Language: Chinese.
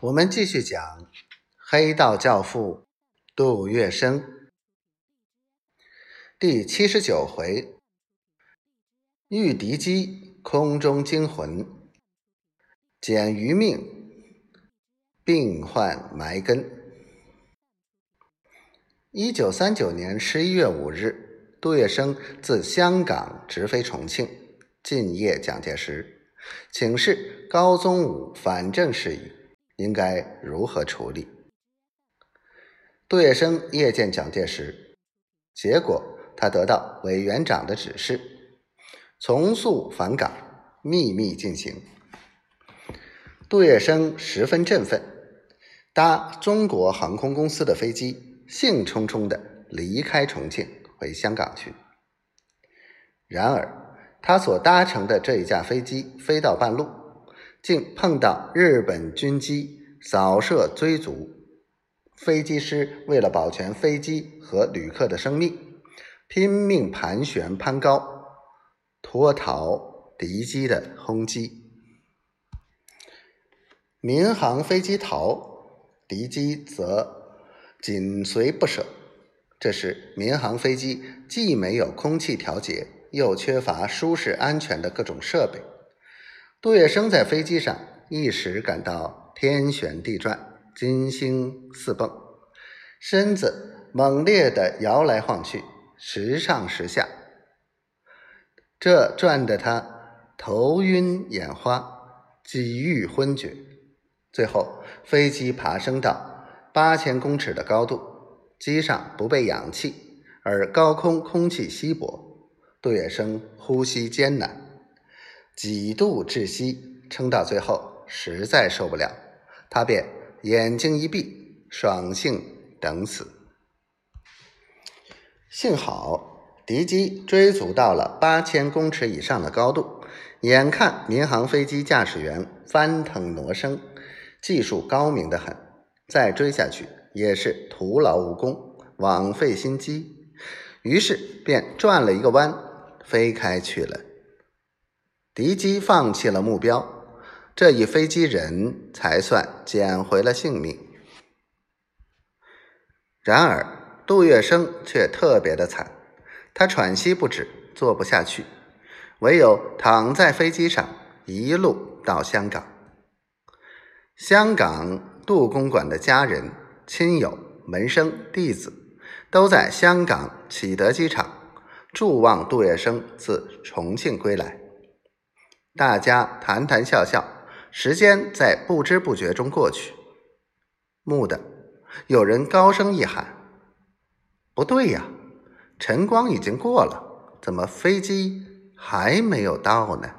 我们继续讲黑道教父杜月笙第七十九回：遇敌机空中惊魂，捡余命病患埋根。一九三九年十一月五日，杜月笙自香港直飞重庆，进谒蒋介石，请示高宗武反正事宜。应该如何处理？杜月笙夜见蒋介石，结果他得到委员长的指示，从速返港，秘密进行。杜月笙十分振奋，搭中国航空公司的飞机，兴冲冲的离开重庆，回香港去。然而，他所搭乘的这一架飞机飞到半路。竟碰到日本军机扫射追逐，飞机师为了保全飞机和旅客的生命，拼命盘旋攀高，脱逃敌机的轰击。民航飞机逃，敌机则紧随不舍。这时，民航飞机既没有空气调节，又缺乏舒适安全的各种设备。杜月笙在飞机上一时感到天旋地转、金星四蹦，身子猛烈的摇来晃去，时上时下，这转得他头晕眼花、几欲昏厥。最后，飞机爬升到八千公尺的高度，机上不备氧气，而高空空气稀薄，杜月笙呼吸艰难。几度窒息，撑到最后实在受不了，他便眼睛一闭，爽性等死。幸好敌机追逐到了八千公尺以上的高度，眼看民航飞机驾驶员翻腾挪升，技术高明的很，再追下去也是徒劳无功，枉费心机，于是便转了一个弯，飞开去了。敌机放弃了目标，这一飞机人才算捡回了性命。然而杜月笙却特别的惨，他喘息不止，坐不下去，唯有躺在飞机上一路到香港。香港杜公馆的家人、亲友、门生、弟子都在香港启德机场祝望杜月笙自重庆归来。大家谈谈笑笑，时间在不知不觉中过去。蓦地，有人高声一喊：“不对呀，晨光已经过了，怎么飞机还没有到呢？”